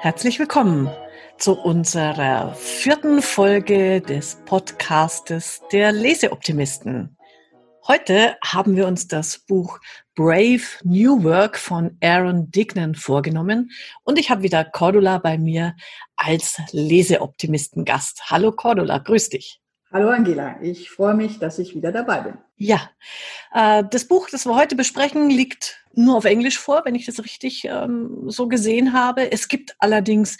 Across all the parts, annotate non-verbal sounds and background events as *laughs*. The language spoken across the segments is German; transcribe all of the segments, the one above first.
Herzlich willkommen zu unserer vierten Folge des Podcastes der Leseoptimisten. Heute haben wir uns das Buch Brave New Work von Aaron Dignan vorgenommen und ich habe wieder Cordula bei mir als Leseoptimisten-Gast. Hallo Cordula, grüß dich. Hallo Angela, ich freue mich, dass ich wieder dabei bin. Ja, äh, das Buch, das wir heute besprechen, liegt nur auf Englisch vor, wenn ich das richtig ähm, so gesehen habe. Es gibt allerdings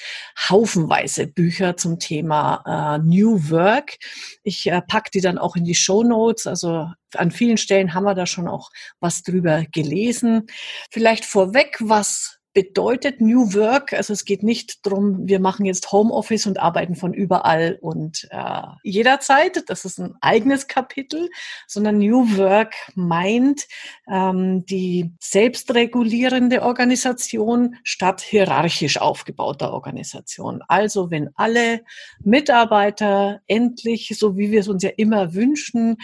haufenweise Bücher zum Thema äh, New Work. Ich äh, packe die dann auch in die Show Notes. Also an vielen Stellen haben wir da schon auch was drüber gelesen. Vielleicht vorweg, was bedeutet New Work. Also es geht nicht darum, wir machen jetzt Homeoffice und arbeiten von überall und äh, jederzeit. Das ist ein eigenes Kapitel, sondern New Work meint ähm, die selbstregulierende Organisation statt hierarchisch aufgebauter Organisation. Also wenn alle Mitarbeiter endlich, so wie wir es uns ja immer wünschen,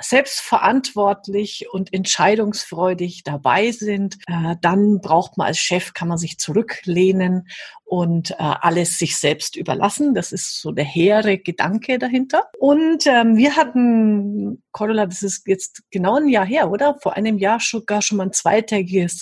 selbstverantwortlich und entscheidungsfreudig dabei sind, äh, dann braucht man als Chef kann man sich zurücklehnen und äh, alles sich selbst überlassen. Das ist so der hehre Gedanke dahinter. Und ähm, wir hatten, Cordula, das ist jetzt genau ein Jahr her, oder? Vor einem Jahr sogar schon mal ein zweitägiges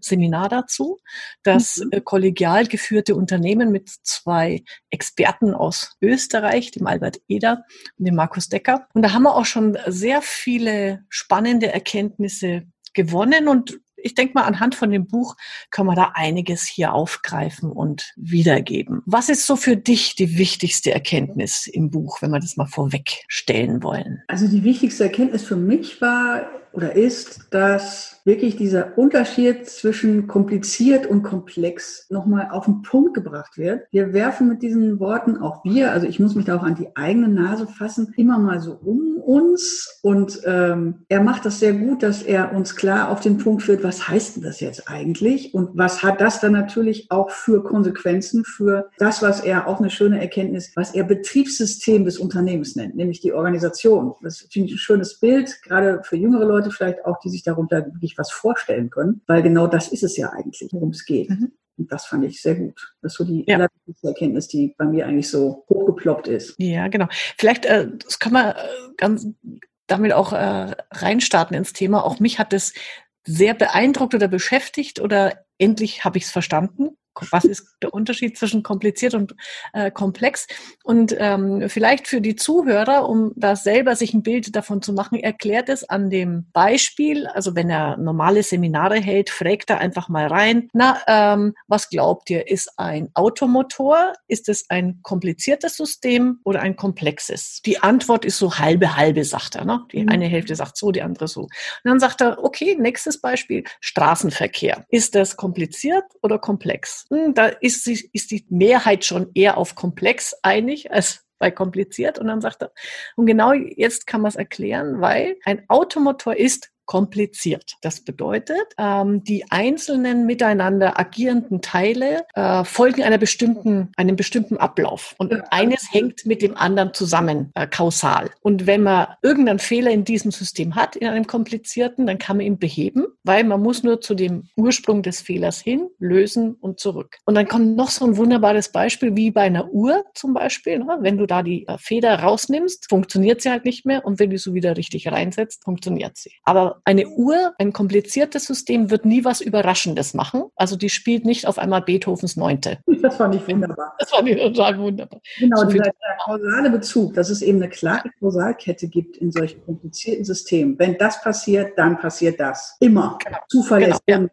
Seminar dazu, das mhm. äh, kollegial geführte Unternehmen mit zwei Experten aus Österreich, dem Albert Eder und dem Markus Decker. Und da haben wir auch schon sehr viele spannende Erkenntnisse gewonnen und ich denke mal, anhand von dem Buch können wir da einiges hier aufgreifen und wiedergeben. Was ist so für dich die wichtigste Erkenntnis im Buch, wenn wir das mal vorwegstellen wollen? Also die wichtigste Erkenntnis für mich war oder ist, dass wirklich dieser Unterschied zwischen kompliziert und komplex nochmal auf den Punkt gebracht wird. Wir werfen mit diesen Worten, auch wir, also ich muss mich da auch an die eigene Nase fassen, immer mal so um uns. Und ähm, er macht das sehr gut, dass er uns klar auf den Punkt führt, was heißt denn das jetzt eigentlich? Und was hat das dann natürlich auch für Konsequenzen für das, was er auch eine schöne Erkenntnis, was er Betriebssystem des Unternehmens nennt, nämlich die Organisation. Das finde ich ein schönes Bild, gerade für jüngere Leute vielleicht auch, die sich darunter wirklich was vorstellen können, weil genau das ist es ja eigentlich, worum es geht. Mhm. Und das fand ich sehr gut. Das ist so die ja. Erkenntnis, die bei mir eigentlich so hochgeploppt ist. Ja, genau. Vielleicht, äh, das kann man äh, ganz damit auch äh, reinstarten ins Thema. Auch mich hat es sehr beeindruckt oder beschäftigt oder endlich habe ich es verstanden was ist der Unterschied zwischen kompliziert und äh, komplex? Und ähm, vielleicht für die Zuhörer, um da selber sich ein Bild davon zu machen, erklärt es an dem Beispiel, also wenn er normale Seminare hält, fragt er einfach mal rein, na, ähm, was glaubt ihr, ist ein Automotor, ist es ein kompliziertes System oder ein komplexes? Die Antwort ist so halbe, halbe, sagt er. Ne? Die mhm. eine Hälfte sagt so, die andere so. Und dann sagt er, okay, nächstes Beispiel, Straßenverkehr. Ist das kompliziert oder komplex? da ist die, ist die Mehrheit schon eher auf komplex einig als bei kompliziert. Und dann sagt er, und genau jetzt kann man es erklären, weil ein Automotor ist kompliziert. Das bedeutet, ähm, die einzelnen miteinander agierenden Teile äh, folgen einer bestimmten, einem bestimmten Ablauf. Und eines hängt mit dem anderen zusammen, äh, kausal. Und wenn man irgendeinen Fehler in diesem System hat, in einem komplizierten, dann kann man ihn beheben, weil man muss nur zu dem Ursprung des Fehlers hin, lösen und zurück. Und dann kommt noch so ein wunderbares Beispiel wie bei einer Uhr zum Beispiel. Ne? Wenn du da die äh, Feder rausnimmst, funktioniert sie halt nicht mehr. Und wenn du sie wieder richtig reinsetzt, funktioniert sie. Aber eine Uhr, ein kompliziertes System, wird nie was Überraschendes machen. Also die spielt nicht auf einmal Beethovens Neunte. Das fand ich wunderbar. Das fand ich total wunderbar. Genau, so dieser kausale Bezug, dass es eben eine klare Kausalkette gibt in solchen komplizierten Systemen. Wenn das passiert, dann passiert das. Immer. Genau. Zufall genau, ja.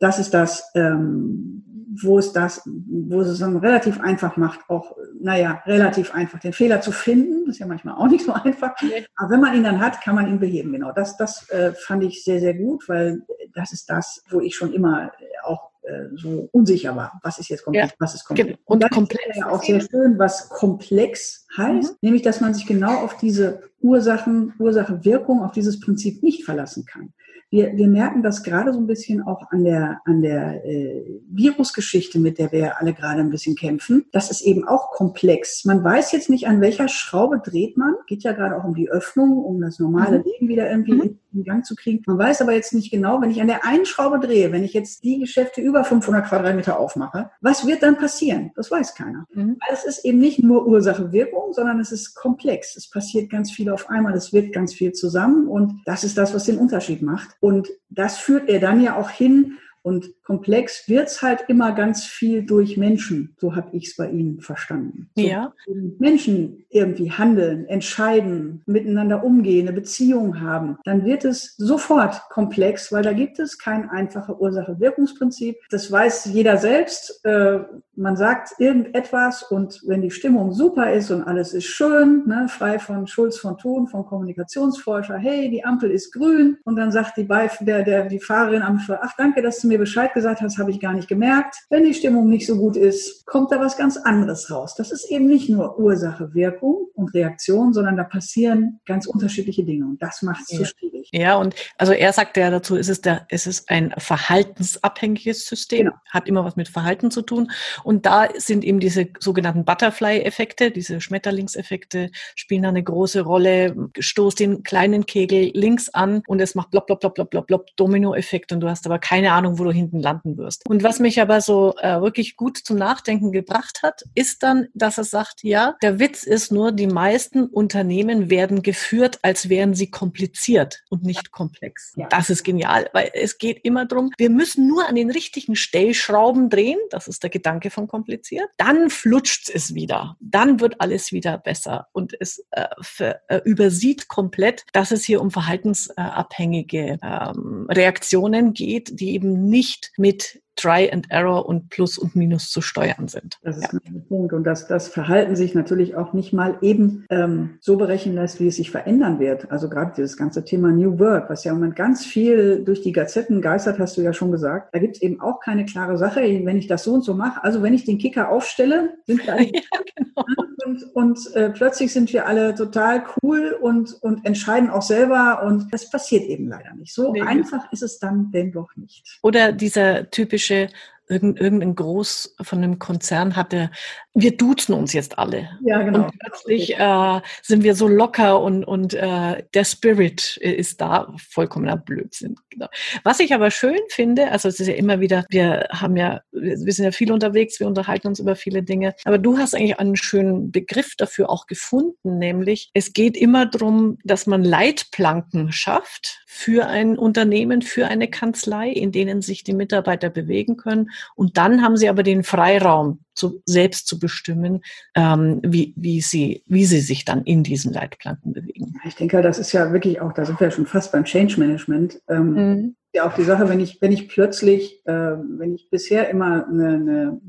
das ist das, ähm, wo es das, wo es dann relativ einfach macht, auch, naja, relativ einfach, den Fehler zu finden. Das ist ja manchmal auch nicht so einfach. Aber wenn man ihn dann hat, kann man ihn beheben. Genau. Das, das äh, fand ich sehr, sehr gut, weil das ist das, wo ich schon immer auch äh, so unsicher war. Was ist jetzt komplex? Ja. Was ist komplex? Und, und komplex ist ja auch sehr schön, was komplex heißt, mhm. nämlich, dass man sich genau auf diese Ursachen, Ursache-Wirkung, auf dieses Prinzip nicht verlassen kann wir, wir merken das gerade so ein bisschen auch an der, an der äh, Virusgeschichte, mit der wir alle gerade ein bisschen kämpfen. Das ist eben auch komplex. Man weiß jetzt nicht, an welcher Schraube dreht man. Geht ja gerade auch um die Öffnung, um das normale mhm. Leben wieder irgendwie mhm. In Gang zu kriegen. Man weiß aber jetzt nicht genau, wenn ich an der einen Schraube drehe, wenn ich jetzt die Geschäfte über 500 Quadratmeter aufmache, was wird dann passieren? Das weiß keiner. Mhm. Weil es ist eben nicht nur Ursache-Wirkung, sondern es ist komplex. Es passiert ganz viel auf einmal, es wirkt ganz viel zusammen und das ist das, was den Unterschied macht. Und das führt er dann ja auch hin, und komplex wird's halt immer ganz viel durch Menschen. So habe ich es bei Ihnen verstanden. So ja. Menschen irgendwie handeln, entscheiden, miteinander umgehen, eine Beziehung haben, dann wird es sofort komplex, weil da gibt es kein einfache Ursache-Wirkungsprinzip. Das weiß jeder selbst. Äh, man sagt irgendetwas und wenn die Stimmung super ist und alles ist schön, ne, frei von Schulz von Thun, vom Kommunikationsforscher, hey, die Ampel ist grün und dann sagt die, Beif der, der, die Fahrerin am ach danke, dass du mir Bescheid gesagt hast, habe ich gar nicht gemerkt. Wenn die Stimmung nicht so gut ist, kommt da was ganz anderes raus. Das ist eben nicht nur Ursache, Wirkung und Reaktion, sondern da passieren ganz unterschiedliche Dinge und das macht es ja. so schwierig. Ja, und also er sagt ja dazu, ist es, der, ist es ein verhaltensabhängiges System, genau. hat immer was mit Verhalten zu tun und da sind eben diese sogenannten Butterfly-Effekte, diese Schmetterlingseffekte spielen da eine große Rolle. Stoß den kleinen Kegel links an und es macht blop, blop, blop, blop, blop, blop, Domino-Effekt und du hast aber keine Ahnung, wo du hinten landen wirst. Und was mich aber so äh, wirklich gut zum Nachdenken gebracht hat, ist dann, dass er sagt, ja, der Witz ist nur, die meisten Unternehmen werden geführt, als wären sie kompliziert und nicht komplex. Ja. Das ist genial, weil es geht immer darum, wir müssen nur an den richtigen Stellschrauben drehen, das ist der Gedanke von kompliziert, dann flutscht es wieder, dann wird alles wieder besser und es äh, für, äh, übersieht komplett, dass es hier um verhaltensabhängige ähm, Reaktionen geht, die eben nicht mit Try and Error und Plus und Minus zu steuern sind. Das ist ja. ein Punkt. Und dass das Verhalten sich natürlich auch nicht mal eben ähm, so berechnen lässt, wie es sich verändern wird. Also gerade dieses ganze Thema New Work, was ja im Moment ganz viel durch die Gazetten geistert, hast du ja schon gesagt. Da gibt es eben auch keine klare Sache, wenn ich das so und so mache. Also wenn ich den Kicker aufstelle, sind *laughs* wir alle ja, genau. und, und äh, plötzlich sind wir alle total cool und, und entscheiden auch selber. Und das passiert eben leider nicht. So nee. einfach ist es dann denn doch nicht. Oder dieser typische 是 typische irgendein Groß von einem Konzern hatte, wir duzen uns jetzt alle. Ja, genau. Und plötzlich äh, sind wir so locker und, und äh, der Spirit ist da. Vollkommener Blödsinn. Genau. Was ich aber schön finde, also es ist ja immer wieder, wir haben ja, wir sind ja viel unterwegs, wir unterhalten uns über viele Dinge, aber du hast eigentlich einen schönen Begriff dafür auch gefunden, nämlich es geht immer darum, dass man Leitplanken schafft für ein Unternehmen, für eine Kanzlei, in denen sich die Mitarbeiter bewegen können und dann haben sie aber den Freiraum, zu, selbst zu bestimmen, ähm, wie, wie, sie, wie sie sich dann in diesen Leitplanken bewegen. Ich denke, das ist ja wirklich auch, da sind wir schon fast beim Change Management. Ähm, mhm. Ja, auch die Sache, wenn ich, wenn ich plötzlich, äh, wenn ich bisher immer eine, eine,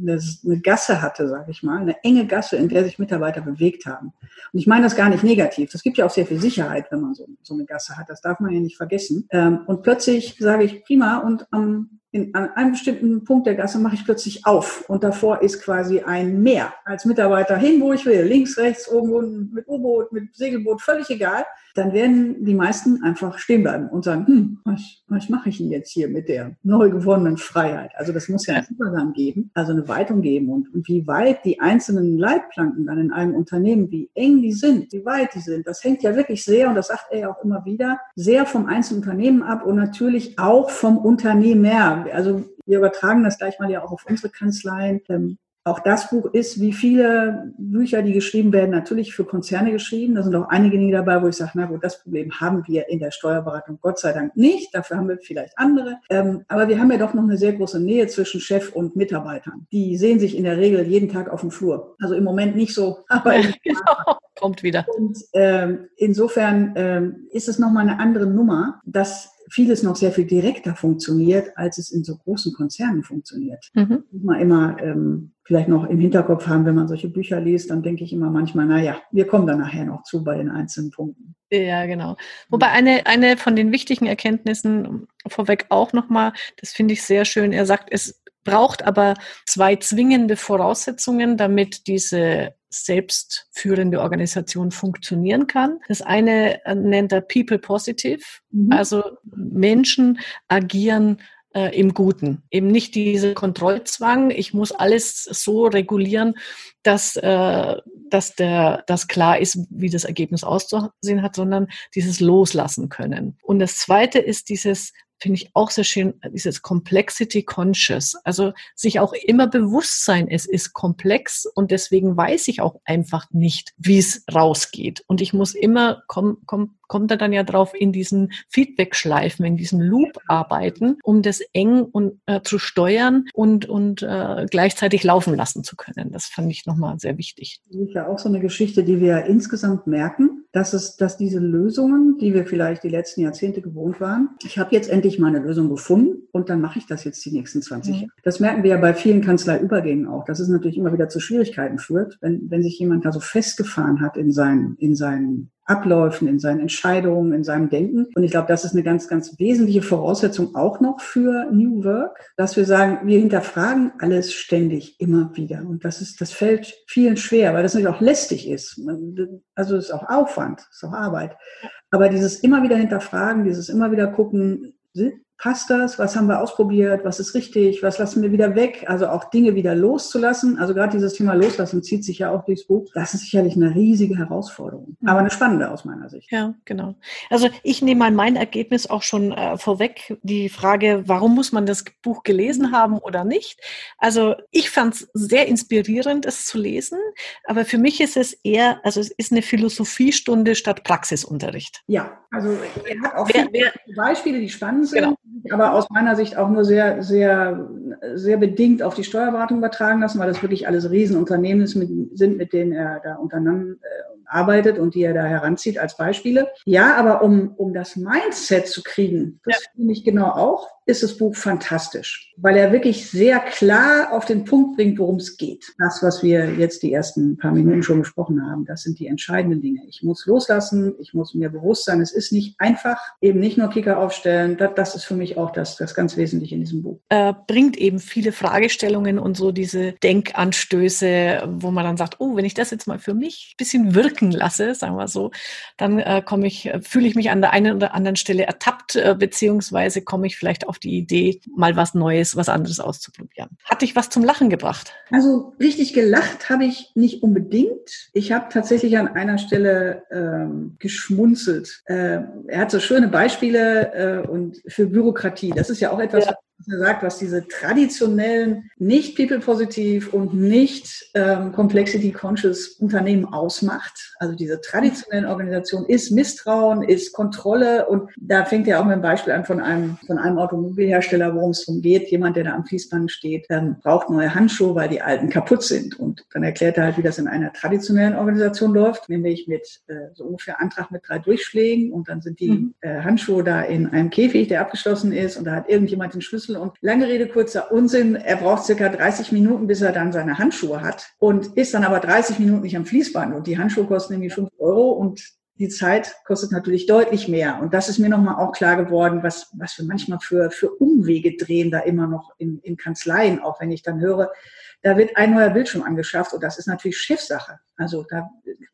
eine, Gasse hatte, sage ich mal, eine enge Gasse, in der sich Mitarbeiter bewegt haben. Und ich meine das gar nicht negativ. Es gibt ja auch sehr viel Sicherheit, wenn man so, so eine Gasse hat. Das darf man ja nicht vergessen. Ähm, und plötzlich sage ich, prima, und am in, an einem bestimmten Punkt der Gasse mache ich plötzlich auf und davor ist quasi ein Meer. Als Mitarbeiter hin, wo ich will, links, rechts, oben, unten, mit U-Boot, mit Segelboot, völlig egal. Dann werden die meisten einfach stehen bleiben und sagen, hm, was, was mache ich denn jetzt hier mit der neu gewonnenen Freiheit? Also das muss ja einen Übergang geben, also eine Weitung geben und, und wie weit die einzelnen Leitplanken dann in einem Unternehmen, wie eng die sind, wie weit die sind, das hängt ja wirklich sehr, und das sagt er ja auch immer wieder, sehr vom einzelnen Unternehmen ab und natürlich auch vom Unternehmer also wir übertragen das gleich mal ja auch auf unsere Kanzleien. Auch das Buch ist, wie viele Bücher, die geschrieben werden, natürlich für Konzerne geschrieben. Da sind auch einige Dinge dabei, wo ich sage, na gut, das Problem haben wir in der Steuerberatung Gott sei Dank nicht. Dafür haben wir vielleicht andere. Ähm, aber wir haben ja doch noch eine sehr große Nähe zwischen Chef und Mitarbeitern. Die sehen sich in der Regel jeden Tag auf dem Flur. Also im Moment nicht so, *laughs* aber genau. kommt wieder. Und ähm, insofern ähm, ist es nochmal eine andere Nummer, dass vieles noch sehr viel direkter funktioniert, als es in so großen Konzernen funktioniert. Mhm. Muss man immer ähm, vielleicht noch im Hinterkopf haben, wenn man solche Bücher liest, dann denke ich immer manchmal, naja, wir kommen dann nachher noch zu bei den einzelnen Punkten. Ja, genau. Wobei eine, eine von den wichtigen Erkenntnissen vorweg auch nochmal, das finde ich sehr schön, er sagt, es braucht aber zwei zwingende Voraussetzungen, damit diese selbstführende Organisation funktionieren kann. Das eine äh, nennt er People Positive, mhm. also Menschen agieren äh, im Guten. Eben nicht diese Kontrollzwang, ich muss alles so regulieren, dass, äh, dass der, dass klar ist, wie das Ergebnis auszusehen hat, sondern dieses Loslassen können. Und das zweite ist dieses finde ich auch sehr schön, dieses Complexity Conscious. Also sich auch immer bewusst sein, es ist komplex und deswegen weiß ich auch einfach nicht, wie es rausgeht. Und ich muss immer, komm, komm, kommt er dann ja drauf, in diesen Feedback-Schleifen, in diesem Loop arbeiten, um das eng und, äh, zu steuern und, und äh, gleichzeitig laufen lassen zu können. Das fand ich nochmal sehr wichtig. Das ist ja auch so eine Geschichte, die wir insgesamt merken, dass es, dass diese Lösungen, die wir vielleicht die letzten Jahrzehnte gewohnt waren, ich habe jetzt endlich meine Lösung gefunden und dann mache ich das jetzt die nächsten 20 mhm. Jahre. Das merken wir ja bei vielen Kanzleiübergängen auch, dass es natürlich immer wieder zu Schwierigkeiten führt, wenn, wenn sich jemand da so festgefahren hat in seinen, in seinen Abläufen, in seinen Entscheidungen, in seinem Denken. Und ich glaube, das ist eine ganz, ganz wesentliche Voraussetzung auch noch für New Work, dass wir sagen, wir hinterfragen alles ständig, immer wieder. Und das ist, das fällt vielen schwer, weil das natürlich auch lästig ist. Also es ist auch Aufwand, es ist auch Arbeit. Aber dieses immer wieder hinterfragen, dieses immer wieder gucken, passt das? Was haben wir ausprobiert? Was ist richtig? Was lassen wir wieder weg? Also auch Dinge wieder loszulassen. Also gerade dieses Thema Loslassen zieht sich ja auch durchs Buch. Das ist sicherlich eine riesige Herausforderung, aber eine spannende aus meiner Sicht. Ja, genau. Also ich nehme mal mein Ergebnis auch schon äh, vorweg. Die Frage, warum muss man das Buch gelesen haben oder nicht? Also ich fand es sehr inspirierend, es zu lesen. Aber für mich ist es eher, also es ist eine Philosophiestunde statt Praxisunterricht. Ja, also er hat auch wer, wer, Beispiele, die spannend sind. Genau aber aus meiner Sicht auch nur sehr, sehr, sehr bedingt auf die Steuerberatung übertragen lassen, weil das wirklich alles Riesenunternehmen sind, mit denen er da untereinander äh, arbeitet und die er da heranzieht als Beispiele. Ja, aber um, um das Mindset zu kriegen, das ja. finde ich genau auch, ist das Buch fantastisch, weil er wirklich sehr klar auf den Punkt bringt, worum es geht. Das, was wir jetzt die ersten paar Minuten schon besprochen haben, das sind die entscheidenden Dinge. Ich muss loslassen, ich muss mir bewusst sein, es ist nicht einfach, eben nicht nur Kicker aufstellen. Das, das ist für mich auch das, das ganz Wesentliche in diesem Buch. Er bringt eben viele Fragestellungen und so diese Denkanstöße, wo man dann sagt, oh, wenn ich das jetzt mal für mich ein bisschen wirken lasse, sagen wir so, dann äh, komme ich, fühle ich mich an der einen oder anderen Stelle ertappt, äh, beziehungsweise komme ich vielleicht auf die Idee, mal was Neues, was anderes auszuprobieren. Hat dich was zum Lachen gebracht? Also richtig gelacht habe ich nicht unbedingt. Ich habe tatsächlich an einer Stelle ähm, geschmunzelt. Äh, er hat so schöne Beispiele äh, und für Bürokratie. Das ist ja auch etwas, ja was er sagt, was diese traditionellen, nicht people-positiv und nicht ähm, complexity-conscious Unternehmen ausmacht. Also diese traditionellen Organisationen ist Misstrauen, ist Kontrolle und da fängt er auch mit einem Beispiel an von einem, von einem Automobilhersteller, worum es darum geht. Jemand, der da am Fließband steht, ähm, braucht neue Handschuhe, weil die alten kaputt sind. Und dann erklärt er halt, wie das in einer traditionellen Organisation läuft, nämlich mit äh, so ungefähr Antrag mit drei Durchschlägen und dann sind die mhm. äh, Handschuhe da in einem Käfig, der abgeschlossen ist und da hat irgendjemand den Schlüssel Schlüssel. Und lange Rede, kurzer Unsinn. Er braucht circa 30 Minuten, bis er dann seine Handschuhe hat und ist dann aber 30 Minuten nicht am Fließband. Und die Handschuhe kosten irgendwie 5 Euro und die Zeit kostet natürlich deutlich mehr. Und das ist mir nochmal auch klar geworden, was, was wir manchmal für, für Umwege drehen da immer noch in, in Kanzleien, auch wenn ich dann höre, da wird ein neuer Bildschirm angeschafft und das ist natürlich Chefsache. Also da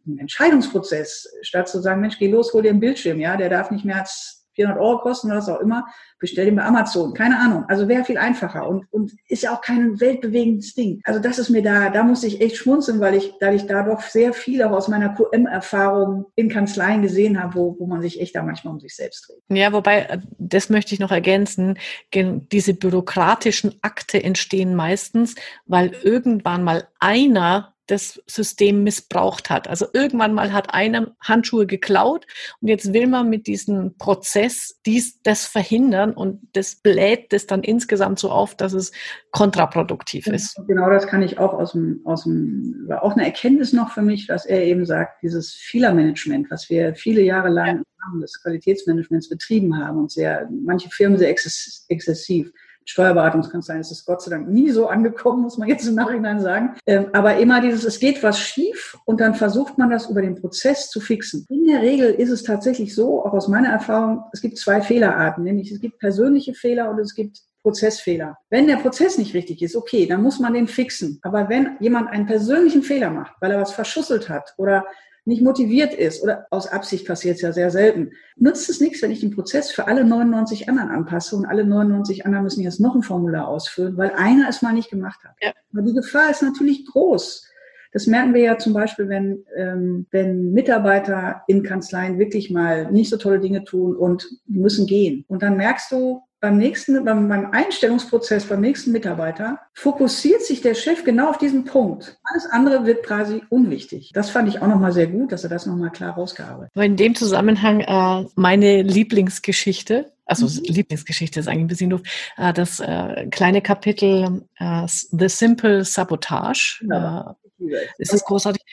ein Entscheidungsprozess, statt zu sagen, Mensch, geh los, hol dir einen Bildschirm, ja, der darf nicht mehr als 400 Euro kosten oder was auch immer, bestell den bei Amazon. Keine Ahnung. Also wäre viel einfacher und, und ist ja auch kein weltbewegendes Ding. Also das ist mir da, da muss ich echt schmunzeln, weil ich, da ich da doch sehr viel auch aus meiner QM-Erfahrung in Kanzleien gesehen habe, wo, wo man sich echt da manchmal um sich selbst dreht. Ja, wobei, äh, das möchte ich noch ergänzen, diese bürokratischen Akte entstehen meistens, weil irgendwann mal einer das System missbraucht hat. Also irgendwann mal hat einer Handschuhe geklaut und jetzt will man mit diesem Prozess dies, das verhindern und das bläht das dann insgesamt so auf, dass es kontraproduktiv ist. Genau das kann ich auch aus dem, aus dem, war auch eine Erkenntnis noch für mich, dass er eben sagt, dieses Fehlermanagement, was wir viele Jahre lang ja. im Rahmen des Qualitätsmanagements betrieben haben und sehr, manche Firmen sehr exzessiv Steuerberatungskanzleien ist es Gott sei Dank nie so angekommen, muss man jetzt im Nachhinein sagen. Ähm, aber immer dieses, es geht was schief und dann versucht man das über den Prozess zu fixen. In der Regel ist es tatsächlich so, auch aus meiner Erfahrung, es gibt zwei Fehlerarten, nämlich es gibt persönliche Fehler und es gibt Prozessfehler. Wenn der Prozess nicht richtig ist, okay, dann muss man den fixen. Aber wenn jemand einen persönlichen Fehler macht, weil er was verschusselt hat oder nicht motiviert ist oder aus Absicht passiert es ja sehr selten, nutzt es nichts, wenn ich den Prozess für alle 99 anderen anpasse und alle 99 anderen müssen jetzt noch ein Formular ausfüllen, weil einer es mal nicht gemacht hat. Ja. Aber die Gefahr ist natürlich groß. Das merken wir ja zum Beispiel, wenn, ähm, wenn Mitarbeiter in Kanzleien wirklich mal nicht so tolle Dinge tun und müssen gehen. Und dann merkst du, beim nächsten, beim, beim Einstellungsprozess, beim nächsten Mitarbeiter, fokussiert sich der Chef genau auf diesen Punkt. Alles andere wird quasi unwichtig. Das fand ich auch nochmal sehr gut, dass er das nochmal klar rausgearbeitet hat. In dem Zusammenhang äh, meine Lieblingsgeschichte, also mhm. Lieblingsgeschichte ist eigentlich ein bisschen doof, äh, das äh, kleine Kapitel äh, The Simple Sabotage. Ja, äh, ist großartig.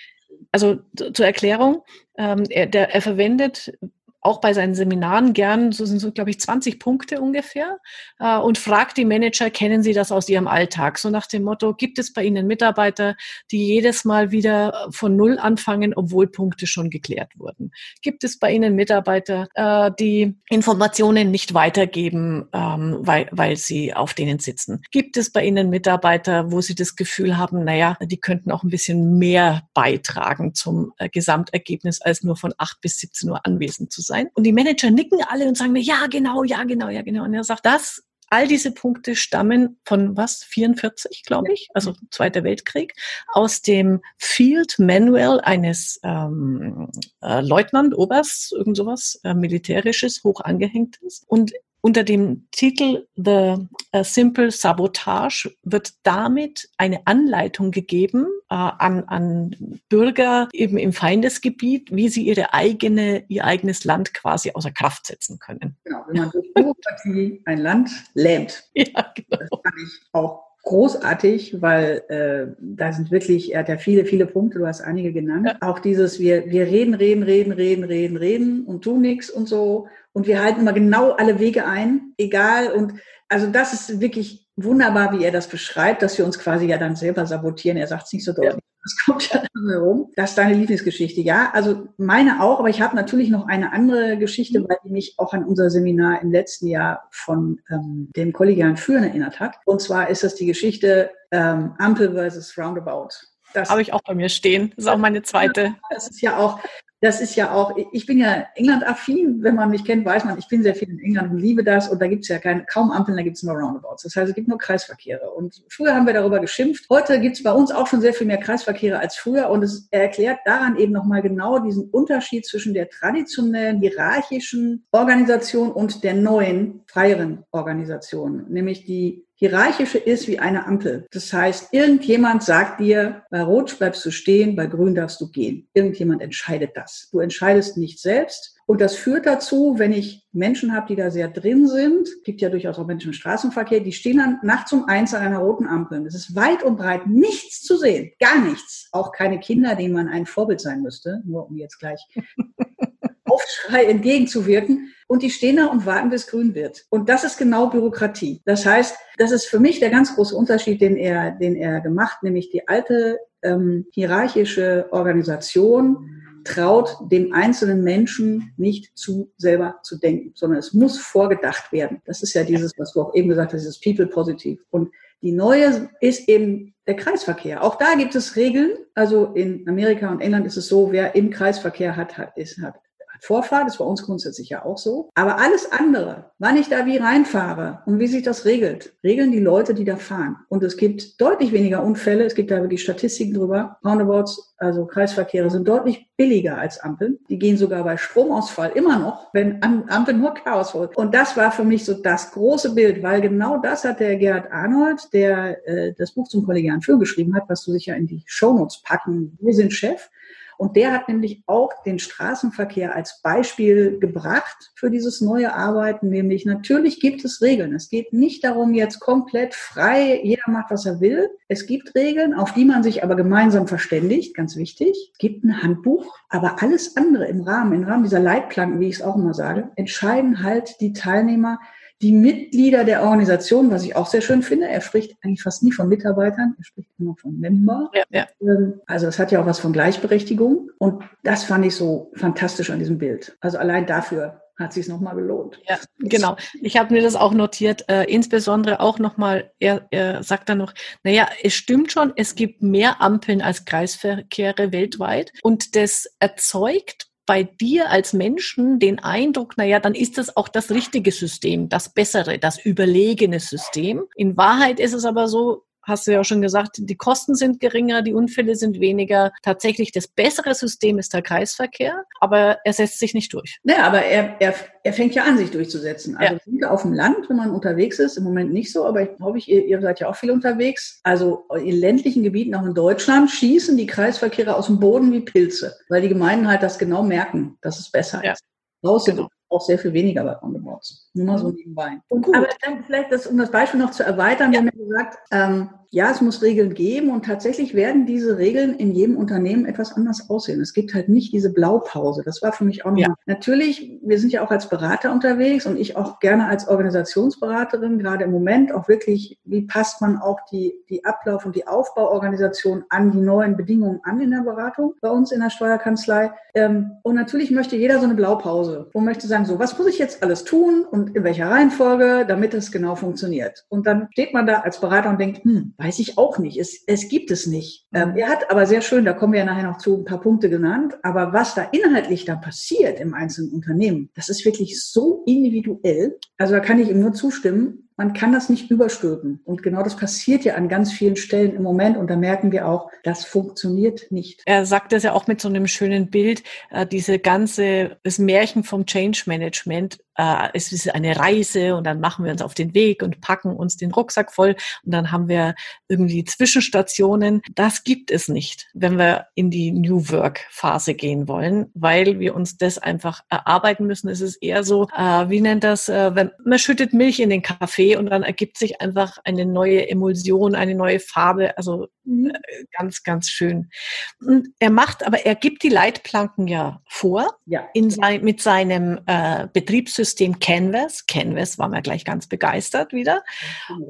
Also zur Erklärung, ähm, er, der, er verwendet auch bei seinen Seminaren gern, so sind so, glaube ich, 20 Punkte ungefähr, äh, und fragt die Manager, kennen Sie das aus Ihrem Alltag? So nach dem Motto, gibt es bei Ihnen Mitarbeiter, die jedes Mal wieder von Null anfangen, obwohl Punkte schon geklärt wurden? Gibt es bei Ihnen Mitarbeiter, äh, die Informationen nicht weitergeben, ähm, weil, weil sie auf denen sitzen? Gibt es bei Ihnen Mitarbeiter, wo Sie das Gefühl haben, naja, die könnten auch ein bisschen mehr beitragen zum äh, Gesamtergebnis, als nur von 8 bis 17 Uhr anwesend zu sein. Und die Manager nicken alle und sagen mir, ja, genau, ja, genau, ja, genau. Und er sagt, das all diese Punkte stammen von was? 44, glaube ich, also Zweiter Weltkrieg, aus dem Field Manual eines ähm, äh, Leutnant, Oberst, irgend sowas, äh, militärisches, hoch angehängtes. Und unter dem Titel The uh, Simple Sabotage wird damit eine Anleitung gegeben äh, an, an Bürger eben im Feindesgebiet, wie sie ihre eigene, ihr eigenes Land quasi außer Kraft setzen können. Genau, wenn man durch Bürokratie ein Land lähmt. *laughs* Ja, genau. Das fand ich auch großartig, weil äh, da sind wirklich, er hat ja viele, viele Punkte, du hast einige genannt. Ja. Auch dieses, wir, wir reden, reden, reden, reden, reden, reden und tun nichts und so. Und wir halten immer genau alle Wege ein, egal. Und also das ist wirklich wunderbar, wie er das beschreibt, dass wir uns quasi ja dann selber sabotieren. Er sagt es nicht so deutlich. Das kommt ja dann herum. Das ist deine Lieblingsgeschichte. Ja, also meine auch, aber ich habe natürlich noch eine andere Geschichte, weil die mich auch an unser Seminar im letzten Jahr von ähm, dem kollegialen Führen erinnert hat. Und zwar ist das die Geschichte ähm, Ampel versus Roundabout. Das habe ich auch bei mir stehen. Das ist auch meine zweite. Das ist ja auch, das ist ja auch, ich bin ja England-affin, wenn man mich kennt, weiß man, ich bin sehr viel in England und liebe das und da gibt es ja keine, kaum Ampeln, da gibt es nur Roundabouts. Das heißt, es gibt nur Kreisverkehre. Und früher haben wir darüber geschimpft. Heute gibt es bei uns auch schon sehr viel mehr Kreisverkehre als früher und es erklärt daran eben nochmal genau diesen Unterschied zwischen der traditionellen hierarchischen Organisation und der neuen, freieren Organisation, nämlich die hierarchische ist wie eine Ampel. Das heißt, irgendjemand sagt dir, bei Rot bleibst du stehen, bei Grün darfst du gehen. Irgendjemand entscheidet das. Du entscheidest nicht selbst. Und das führt dazu, wenn ich Menschen habe, die da sehr drin sind, gibt ja durchaus auch Menschen im Straßenverkehr, die stehen dann nachts um eins an einer roten Ampel. Es ist weit und breit nichts zu sehen, gar nichts. Auch keine Kinder, denen man ein Vorbild sein müsste, nur um jetzt gleich Aufschrei entgegenzuwirken. Und die stehen da und warten, bis grün wird. Und das ist genau Bürokratie. Das heißt, das ist für mich der ganz große Unterschied, den er, den er gemacht, nämlich die alte ähm, hierarchische Organisation traut dem einzelnen Menschen nicht zu, selber zu denken, sondern es muss vorgedacht werden. Das ist ja dieses, was du auch eben gesagt hast, dieses People Positive. Und die neue ist eben der Kreisverkehr. Auch da gibt es Regeln. Also in Amerika und England ist es so, wer im Kreisverkehr hat, hat, ist, hat Vorfahrt, das ist bei uns grundsätzlich ja auch so. Aber alles andere, wann ich da wie reinfahre und wie sich das regelt, regeln die Leute, die da fahren. Und es gibt deutlich weniger Unfälle. Es gibt da wirklich Statistiken drüber. Roundabouts, also Kreisverkehre, sind deutlich billiger als Ampeln. Die gehen sogar bei Stromausfall immer noch, wenn Ampeln nur Chaos holt. Und das war für mich so das große Bild, weil genau das hat der Gerhard Arnold, der äh, das Buch zum kollegialen Führen geschrieben hat, was du sicher in die Shownotes packen. Wir sind Chef. Und der hat nämlich auch den Straßenverkehr als Beispiel gebracht für dieses neue Arbeiten, nämlich natürlich gibt es Regeln. Es geht nicht darum, jetzt komplett frei, jeder macht, was er will. Es gibt Regeln, auf die man sich aber gemeinsam verständigt, ganz wichtig. Es gibt ein Handbuch, aber alles andere im Rahmen, im Rahmen dieser Leitplanken, wie ich es auch immer sage, entscheiden halt die Teilnehmer, die Mitglieder der Organisation, was ich auch sehr schön finde. Er spricht eigentlich fast nie von Mitarbeitern, er spricht immer von Member. Ja, ja. Ähm, also es hat ja auch was von Gleichberechtigung. Und das fand ich so fantastisch an diesem Bild. Also allein dafür hat sich nochmal gelohnt. Ja, genau. Ich habe mir das auch notiert, äh, insbesondere auch nochmal, er, er sagt dann noch, naja, es stimmt schon, es gibt mehr Ampeln als Kreisverkehre weltweit und das erzeugt bei dir als Menschen den Eindruck, naja, dann ist das auch das richtige System, das bessere, das überlegene System. In Wahrheit ist es aber so, hast du ja auch schon gesagt, die Kosten sind geringer, die Unfälle sind weniger. Tatsächlich das bessere System ist der Kreisverkehr, aber er setzt sich nicht durch. Naja, aber er, er, er fängt ja an, sich durchzusetzen. Also ja. auf dem Land, wenn man unterwegs ist, im Moment nicht so, aber ich glaube, ich, ihr, ihr seid ja auch viel unterwegs. Also in ländlichen Gebieten, auch in Deutschland, schießen die Kreisverkehre aus dem Boden wie Pilze, weil die Gemeinden halt das genau merken, dass es besser ja. ist. Draußen genau auch sehr viel weniger bei On-the-Boards. Nur mal so mhm. nebenbei. Aber dann vielleicht, das, um das Beispiel noch zu erweitern, ja. wir haben ja gesagt, ähm, ja, es muss Regeln geben und tatsächlich werden diese Regeln in jedem Unternehmen etwas anders aussehen. Es gibt halt nicht diese Blaupause. Das war für mich auch noch. Ja. Natürlich, wir sind ja auch als Berater unterwegs und ich auch gerne als Organisationsberaterin, gerade im Moment auch wirklich, wie passt man auch die, die Ablauf- und die Aufbauorganisation an die neuen Bedingungen an in der Beratung bei uns in der Steuerkanzlei. Ähm, und natürlich möchte jeder so eine Blaupause und möchte sagen, so, was muss ich jetzt alles tun und in welcher Reihenfolge, damit es genau funktioniert. Und dann steht man da als Berater und denkt, hm, Weiß ich auch nicht. Es, es gibt es nicht. Ähm, er hat aber sehr schön, da kommen wir ja nachher noch zu, ein paar Punkte genannt. Aber was da inhaltlich dann passiert im einzelnen Unternehmen, das ist wirklich so individuell. Also da kann ich ihm nur zustimmen man kann das nicht überstülpen. Und genau das passiert ja an ganz vielen Stellen im Moment. Und da merken wir auch, das funktioniert nicht. Er sagt das ja auch mit so einem schönen Bild, äh, diese ganze, das Märchen vom Change Management. Äh, es ist eine Reise und dann machen wir uns auf den Weg und packen uns den Rucksack voll und dann haben wir irgendwie Zwischenstationen. Das gibt es nicht, wenn wir in die New Work Phase gehen wollen, weil wir uns das einfach erarbeiten müssen. Es ist eher so, äh, wie nennt das, wenn man schüttet Milch in den Kaffee und dann ergibt sich einfach eine neue Emulsion, eine neue Farbe. Also mhm. Äh, ganz, ganz schön. Und er macht, aber er gibt die Leitplanken ja vor ja. In sein, mit seinem äh, Betriebssystem Canvas. Canvas war mir gleich ganz begeistert wieder.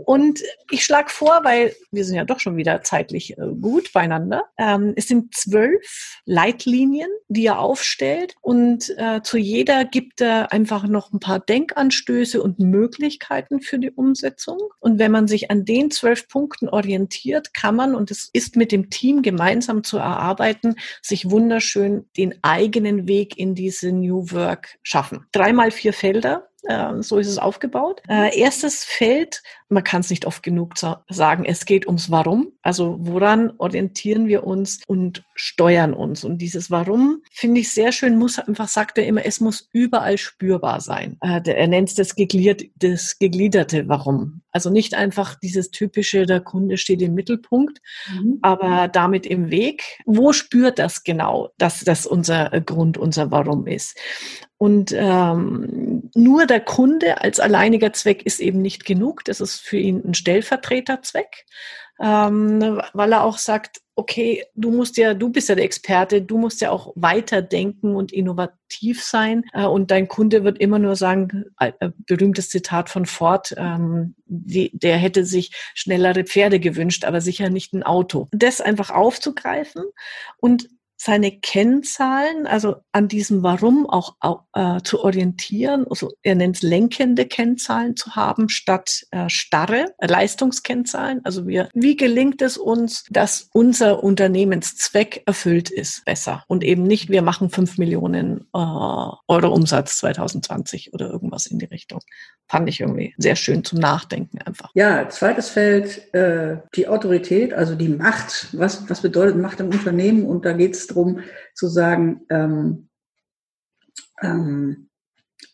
Und ich schlage vor, weil wir sind ja doch schon wieder zeitlich äh, gut beieinander. Ähm, es sind zwölf Leitlinien, die er aufstellt und äh, zu jeder gibt er einfach noch ein paar Denkanstöße und Möglichkeiten für die die Umsetzung. Und wenn man sich an den zwölf Punkten orientiert, kann man, und es ist mit dem Team gemeinsam zu erarbeiten, sich wunderschön den eigenen Weg in diese New Work schaffen. Dreimal vier Felder, ähm, so ist es aufgebaut. Äh, erstes Feld, man kann es nicht oft genug sagen, es geht ums Warum. Also woran orientieren wir uns und steuern uns? Und dieses Warum finde ich sehr schön, muss einfach, sagt er immer, es muss überall spürbar sein. Äh, er nennt es das, geglied, das gegliederte Warum. Also nicht einfach dieses typische, der Kunde steht im Mittelpunkt, mhm. aber damit im Weg. Wo spürt das genau, dass das unser Grund, unser Warum ist? Und ähm, nur der Kunde als alleiniger Zweck ist eben nicht genug. Das ist für ihn ein Stellvertreterzweck, ähm, weil er auch sagt, okay, du musst ja, du bist ja der Experte, du musst ja auch weiterdenken und innovativ sein. Äh, und dein Kunde wird immer nur sagen, äh, berühmtes Zitat von Ford, ähm, die, der hätte sich schnellere Pferde gewünscht, aber sicher nicht ein Auto. Das einfach aufzugreifen und seine Kennzahlen, also an diesem Warum auch, äh, zu orientieren, also er nennt es lenkende Kennzahlen zu haben, statt äh, starre Leistungskennzahlen. Also wir, wie gelingt es uns, dass unser Unternehmenszweck erfüllt ist, besser und eben nicht, wir machen fünf Millionen äh, Euro Umsatz 2020 oder irgendwas in die Richtung. Fand ich irgendwie sehr schön zum Nachdenken einfach. Ja, zweites Feld, äh, die Autorität, also die Macht. Was, was bedeutet Macht im Unternehmen? Und da geht darum zu sagen, ähm, ähm,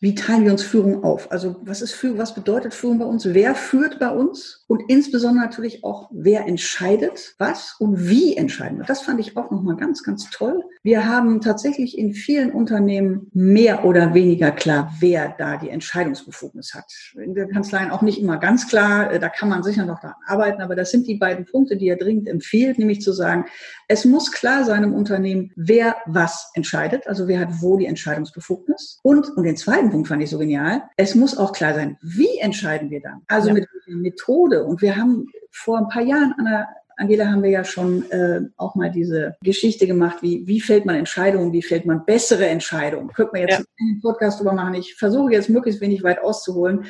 wie teilen wir uns Führung auf? Also was ist Führung, was bedeutet Führung bei uns? Wer führt bei uns? Und insbesondere natürlich auch, wer entscheidet was und wie entscheiden wir? Das fand ich auch nochmal ganz, ganz toll. Wir haben tatsächlich in vielen Unternehmen mehr oder weniger klar, wer da die Entscheidungsbefugnis hat. In der Kanzleien auch nicht immer ganz klar, äh, da kann man sicher noch daran arbeiten, aber das sind die beiden Punkte, die er dringend empfiehlt, nämlich zu sagen, es muss klar sein im Unternehmen, wer was entscheidet, also wer hat wo die Entscheidungsbefugnis. Und, und den zweiten Punkt fand ich so genial. Es muss auch klar sein, wie entscheiden wir dann? Also ja. mit welcher Methode? Und wir haben vor ein paar Jahren an der Angela, haben wir ja schon äh, auch mal diese Geschichte gemacht, wie, wie fällt man Entscheidungen, wie fällt man bessere Entscheidungen. Könnte man jetzt ja. einen Podcast drüber machen. Ich versuche jetzt möglichst wenig weit auszuholen.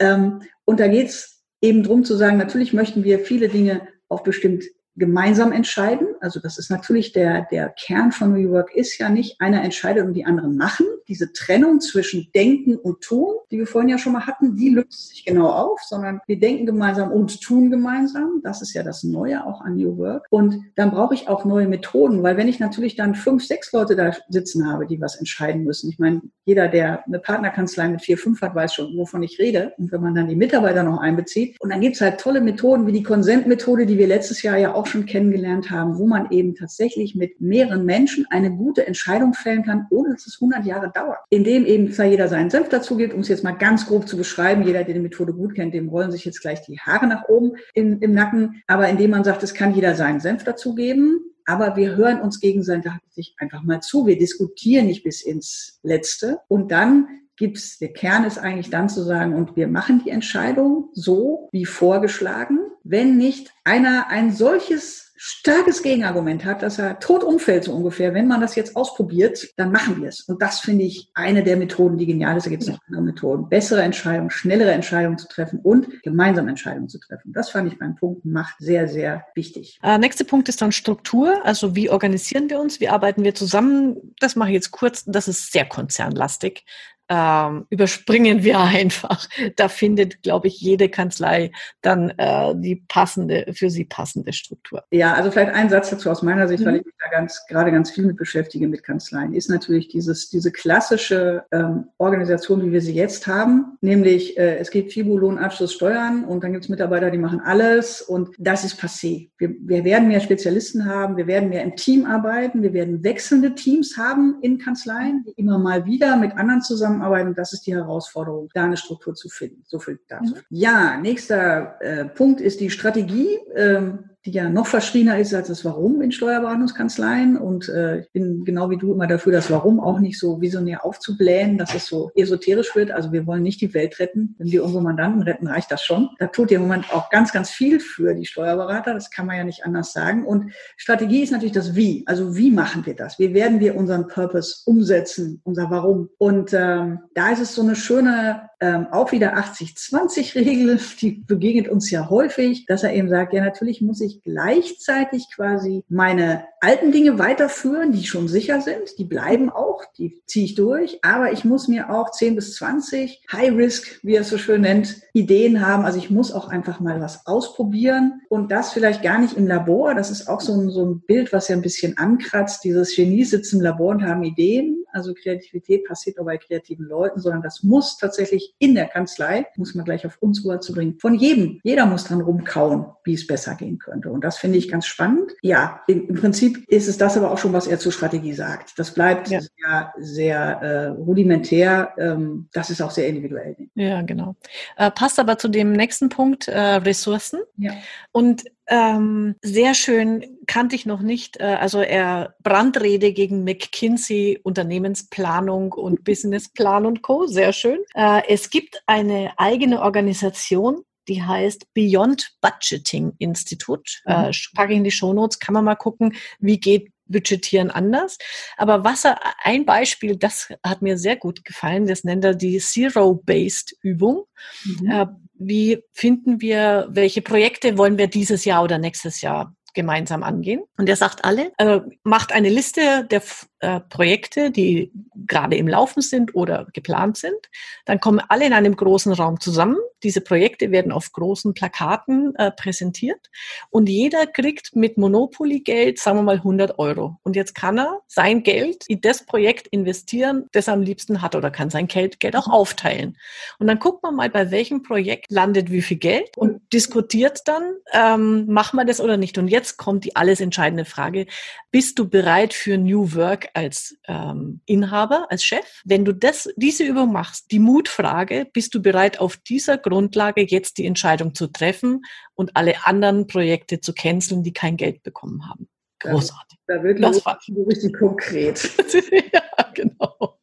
Ähm, und da geht es eben drum zu sagen, natürlich möchten wir viele Dinge auf bestimmt gemeinsam entscheiden. Also das ist natürlich der, der Kern von New Work ist ja nicht, einer entscheidet und die anderen machen. Diese Trennung zwischen Denken und Tun, die wir vorhin ja schon mal hatten, die löst sich genau auf, sondern wir denken gemeinsam und tun gemeinsam. Das ist ja das Neue auch an New Work. Und dann brauche ich auch neue Methoden, weil wenn ich natürlich dann fünf, sechs Leute da sitzen habe, die was entscheiden müssen. Ich meine, jeder, der eine Partnerkanzlei mit vier, fünf hat, weiß schon, wovon ich rede. Und wenn man dann die Mitarbeiter noch einbezieht. Und dann gibt's halt tolle Methoden wie die Konsentmethode, die wir letztes Jahr ja auch schon kennengelernt haben, wo man eben tatsächlich mit mehreren Menschen eine gute Entscheidung fällen kann, ohne dass es 100 Jahre dauert. Indem eben zwar jeder seinen Senf dazu gibt, um es jetzt mal ganz grob zu beschreiben, jeder, der die Methode gut kennt, dem rollen sich jetzt gleich die Haare nach oben im, im Nacken, aber indem man sagt, es kann jeder seinen Senf dazugeben, aber wir hören uns gegenseitig einfach mal zu. Wir diskutieren nicht bis ins Letzte. Und dann gibt's, der Kern ist eigentlich dann zu sagen, und wir machen die Entscheidung so wie vorgeschlagen. Wenn nicht einer ein solches starkes Gegenargument hat, dass er tot umfällt so ungefähr. Wenn man das jetzt ausprobiert, dann machen wir es. Und das finde ich eine der Methoden, die genial ist. Da gibt es noch andere Methoden. Bessere Entscheidungen, schnellere Entscheidungen zu treffen und gemeinsame Entscheidungen zu treffen. Das fand ich beim Punkt Macht sehr, sehr wichtig. Äh, nächster Punkt ist dann Struktur. Also wie organisieren wir uns? Wie arbeiten wir zusammen? Das mache ich jetzt kurz. Das ist sehr konzernlastig ähm, überspringen wir *laughs* einfach. Da findet, glaube ich, jede Kanzlei dann äh, die passende, für sie passende Struktur. Ja, also vielleicht ein Satz dazu aus meiner Sicht, mhm. weil ich mich da ganz, gerade ganz viel mit beschäftige mit Kanzleien, ist natürlich dieses, diese klassische ähm, Organisation, wie wir sie jetzt haben, nämlich äh, es gibt FIBU, Lohnabschluss, Steuern und dann gibt es Mitarbeiter, die machen alles und das ist passé. Wir, wir werden mehr Spezialisten haben, wir werden mehr im Team arbeiten, wir werden wechselnde Teams haben in Kanzleien, die immer mal wieder mit anderen zusammen zusammenarbeiten. Das ist die Herausforderung, da eine Struktur zu finden. So viel dazu. Mhm. Ja, nächster äh, Punkt ist die Strategie. Ähm, die ja noch verschriener ist als das Warum in Steuerberatungskanzleien. Und äh, ich bin genau wie du immer dafür, das Warum auch nicht so visionär aufzublähen, dass es so esoterisch wird. Also wir wollen nicht die Welt retten. Wenn wir unsere Mandanten retten, reicht das schon. Da tut im Moment auch ganz, ganz viel für die Steuerberater. Das kann man ja nicht anders sagen. Und Strategie ist natürlich das Wie. Also wie machen wir das? Wie werden wir unseren Purpose umsetzen, unser Warum? Und ähm, da ist es so eine schöne ähm, auch wieder 80-20-Regel, die begegnet uns ja häufig, dass er eben sagt, ja, natürlich muss ich gleichzeitig quasi meine alten Dinge weiterführen, die schon sicher sind, die bleiben auch, die ziehe ich durch, aber ich muss mir auch 10 bis 20 High Risk, wie er es so schön nennt, Ideen haben. Also ich muss auch einfach mal was ausprobieren und das vielleicht gar nicht im Labor. Das ist auch so ein, so ein Bild, was ja ein bisschen ankratzt. Dieses Genie sitzt im Labor und haben Ideen. Also Kreativität passiert auch bei kreativen Leuten, sondern das muss tatsächlich in der Kanzlei, muss man gleich auf uns rüberzubringen, von jedem. Jeder muss dran rumkauen, wie es besser gehen könnte. Und das finde ich ganz spannend. Ja, im, im, Prinzip ist es das aber auch schon, was er zur Strategie sagt. Das bleibt ja. sehr, sehr äh, rudimentär. Ähm, das ist auch sehr individuell. Ja, genau. Äh, passt aber zu dem nächsten Punkt, äh, Ressourcen. Ja. Und ähm, sehr schön kannte ich noch nicht. Äh, also er Brandrede gegen McKinsey, Unternehmensplanung und Businessplan und Co. Sehr schön. Äh, es gibt eine eigene Organisation, die heißt Beyond Budgeting Institute. Mhm. Äh, packe ich in die Shownotes, kann man mal gucken, wie geht Budgetieren anders. Aber was er, ein Beispiel, das hat mir sehr gut gefallen, das nennt er die Zero-Based Übung. Mhm. Äh, wie finden wir, welche Projekte wollen wir dieses Jahr oder nächstes Jahr gemeinsam angehen. Und er sagt alle, äh, macht eine Liste der äh, Projekte, die gerade im Laufen sind oder geplant sind. Dann kommen alle in einem großen Raum zusammen. Diese Projekte werden auf großen Plakaten äh, präsentiert und jeder kriegt mit Monopoly-Geld, sagen wir mal 100 Euro. Und jetzt kann er sein Geld in das Projekt investieren, das er am liebsten hat oder kann sein Geld, Geld auch aufteilen. Und dann guckt man mal, bei welchem Projekt landet wie viel Geld und diskutiert dann, ähm, machen wir das oder nicht. Und jetzt kommt die alles entscheidende Frage, bist du bereit für New Work als ähm, Inhaber, als Chef. Wenn du das, diese Übung machst, die Mutfrage, bist du bereit, auf dieser Grundlage jetzt die Entscheidung zu treffen und alle anderen Projekte zu canceln, die kein Geld bekommen haben? Großartig. Da, da wird das so richtig konkret. *laughs* ja, genau.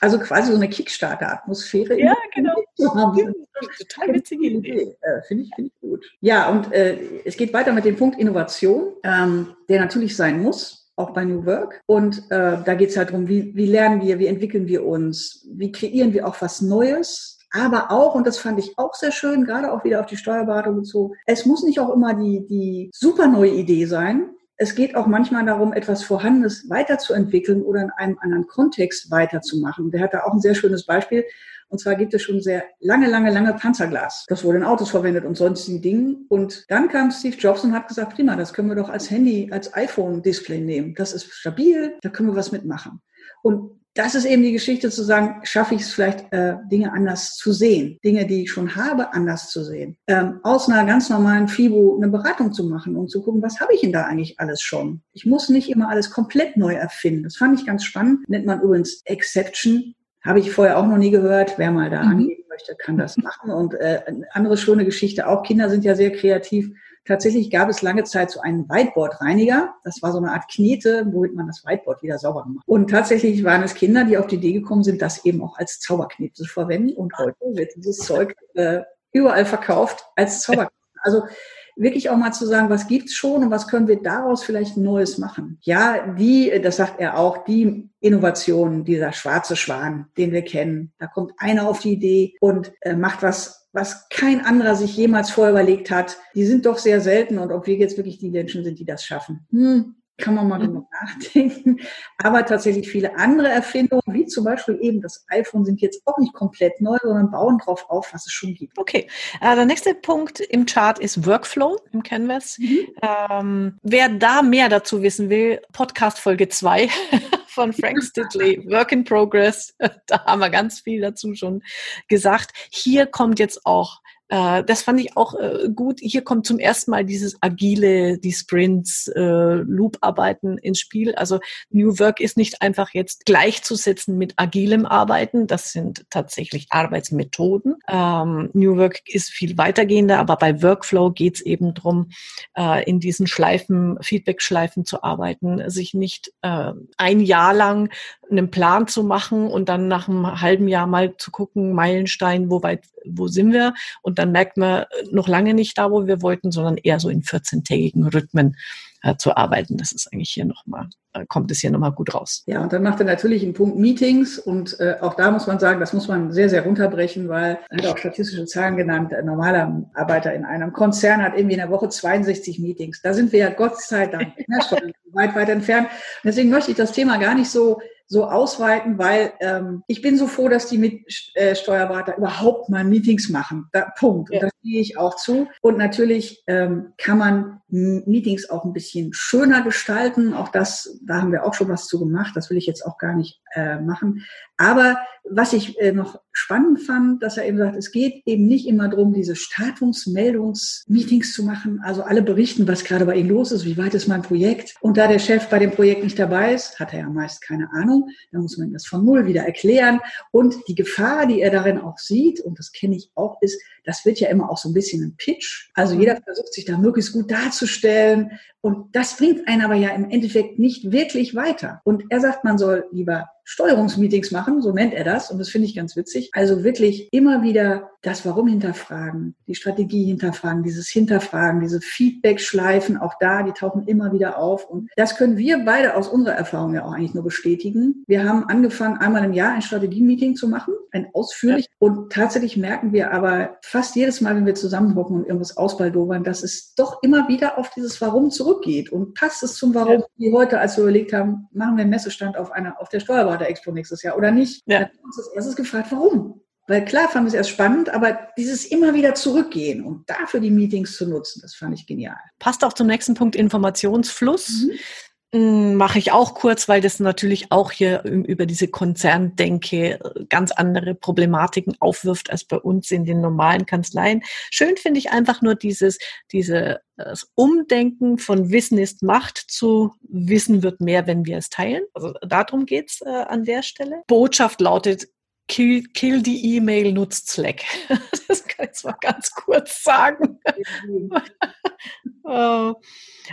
Also quasi so eine Kickstarter-Atmosphäre. Ja, genau. *laughs* total witzige Idee. Äh, Finde ich, find ich gut. Ja, und äh, es geht weiter mit dem Punkt Innovation, ähm, der natürlich sein muss auch bei New Work. Und äh, da geht es halt darum, wie, wie lernen wir, wie entwickeln wir uns, wie kreieren wir auch was Neues, aber auch, und das fand ich auch sehr schön, gerade auch wieder auf die Steuerberatung bezogen, es muss nicht auch immer die, die super neue Idee sein. Es geht auch manchmal darum, etwas Vorhandenes weiterzuentwickeln oder in einem anderen Kontext weiterzumachen. Der hat da auch ein sehr schönes Beispiel. Und zwar gibt es schon sehr lange, lange, lange Panzerglas. Das wurde in Autos verwendet und sonstigen Dingen. Und dann kam Steve Jobs und hat gesagt, prima, das können wir doch als Handy, als iPhone-Display nehmen. Das ist stabil, da können wir was mitmachen. Und das ist eben die Geschichte zu sagen, schaffe ich es vielleicht, äh, Dinge anders zu sehen, Dinge, die ich schon habe, anders zu sehen. Ähm, aus einer ganz normalen FIBO eine Beratung zu machen und zu gucken, was habe ich denn da eigentlich alles schon? Ich muss nicht immer alles komplett neu erfinden. Das fand ich ganz spannend. Nennt man übrigens Exception. Habe ich vorher auch noch nie gehört. Wer mal da mhm. angehen möchte, kann das machen. Und äh, eine andere schöne Geschichte auch. Kinder sind ja sehr kreativ Tatsächlich gab es lange Zeit so einen Whiteboard-Reiniger. Das war so eine Art Knete, womit man das Whiteboard wieder sauber gemacht. Und tatsächlich waren es Kinder, die auf die Idee gekommen sind, das eben auch als Zauberknete zu verwenden. Und heute wird dieses Zeug äh, überall verkauft als Zauberknete. Also wirklich auch mal zu sagen, was gibt's schon und was können wir daraus vielleicht Neues machen. Ja, die, das sagt er auch, die Innovation, dieser schwarze Schwan, den wir kennen, da kommt einer auf die Idee und äh, macht was was kein anderer sich jemals vorher überlegt hat, die sind doch sehr selten und ob wir jetzt wirklich die Menschen sind, die das schaffen. Hm, kann man mal drüber *laughs* nachdenken. Aber tatsächlich viele andere Erfindungen, wie zum Beispiel eben das iPhone, sind jetzt auch nicht komplett neu, sondern bauen drauf auf, was es schon gibt. Okay, äh, der nächste Punkt im Chart ist Workflow im Canvas. Mhm. Ähm, wer da mehr dazu wissen will, Podcast Folge 2 *laughs* von Frank Stidley, *laughs* Work in Progress. Da haben wir ganz viel dazu schon gesagt. Hier kommt jetzt auch äh, das fand ich auch äh, gut. Hier kommt zum ersten Mal dieses agile, die Sprints, äh, Loop-Arbeiten ins Spiel. Also New Work ist nicht einfach jetzt gleichzusetzen mit agilem Arbeiten. Das sind tatsächlich Arbeitsmethoden. Ähm, New Work ist viel weitergehender, aber bei Workflow geht es eben drum, äh, in diesen Schleifen, Feedback-Schleifen zu arbeiten, sich nicht äh, ein Jahr lang einen Plan zu machen und dann nach einem halben Jahr mal zu gucken, Meilenstein, wo weit, wo sind wir? Und dann merkt man noch lange nicht da, wo wir wollten, sondern eher so in 14-tägigen Rhythmen äh, zu arbeiten. Das ist eigentlich hier nochmal, äh, kommt es hier nochmal gut raus. Ja, und dann macht er natürlich einen Punkt Meetings und äh, auch da muss man sagen, das muss man sehr, sehr runterbrechen, weil er hat auch statistische Zahlen genannt. Ein normaler Arbeiter in einem Konzern hat irgendwie in der Woche 62 Meetings. Da sind wir ja Gott sei Dank ne, schon *laughs* weit, weit entfernt. Und deswegen möchte ich das Thema gar nicht so so ausweiten, weil ähm, ich bin so froh, dass die mit äh, Steuerberater überhaupt mal Meetings machen. Da, Punkt. Ja. Und da stehe ich auch zu. Und natürlich ähm, kann man Meetings auch ein bisschen schöner gestalten. Auch das, da haben wir auch schon was zu gemacht. Das will ich jetzt auch gar nicht äh, machen. Aber was ich äh, noch spannend fand, dass er eben sagt, es geht eben nicht immer darum, diese Statusmeldungsmeetings zu machen. Also alle berichten, was gerade bei ihnen los ist, wie weit ist mein Projekt. Und da der Chef bei dem Projekt nicht dabei ist, hat er ja meist keine Ahnung. Dann muss man das von Null wieder erklären. Und die Gefahr, die er darin auch sieht, und das kenne ich auch, ist, das wird ja immer auch so ein bisschen ein Pitch. Also jeder versucht sich da möglichst gut darzustellen. Und das bringt einen aber ja im Endeffekt nicht wirklich weiter. Und er sagt, man soll lieber Steuerungsmeetings machen, so nennt er das. Und das finde ich ganz witzig. Also wirklich immer wieder das Warum hinterfragen, die Strategie hinterfragen, dieses Hinterfragen, diese Feedback-Schleifen, auch da, die tauchen immer wieder auf. Und das können wir beide aus unserer Erfahrung ja auch eigentlich nur bestätigen. Wir haben angefangen, einmal im Jahr ein Strategie-Meeting zu machen, ein ausführlich. Ja. Und tatsächlich merken wir aber fast jedes Mal, wenn wir zusammenhocken und irgendwas ausbaldobern, dass es doch immer wieder auf dieses Warum zurückgeht. Und passt es zum Warum, ja. wie heute, als wir überlegt haben, machen wir einen Messestand auf einer, auf der Steuerberater-Expo nächstes Jahr oder nicht? Ja. Dann haben wir uns als erstes gefragt, warum? Weil klar fanden wir es erst spannend, aber dieses immer wieder zurückgehen und dafür die Meetings zu nutzen, das fand ich genial. Passt auch zum nächsten Punkt Informationsfluss. Mhm. Hm, mache ich auch kurz, weil das natürlich auch hier über diese Konzerndenke äh, ganz andere Problematiken aufwirft als bei uns in den normalen Kanzleien. Schön finde ich einfach nur dieses, diese, das Umdenken von Wissen ist Macht zu Wissen wird mehr, wenn wir es teilen. Also darum geht's äh, an der Stelle. Botschaft lautet, kill, kill die E-Mail, nutzt Slack. *laughs* Das kann ich zwar ganz kurz sagen. *laughs* Äh,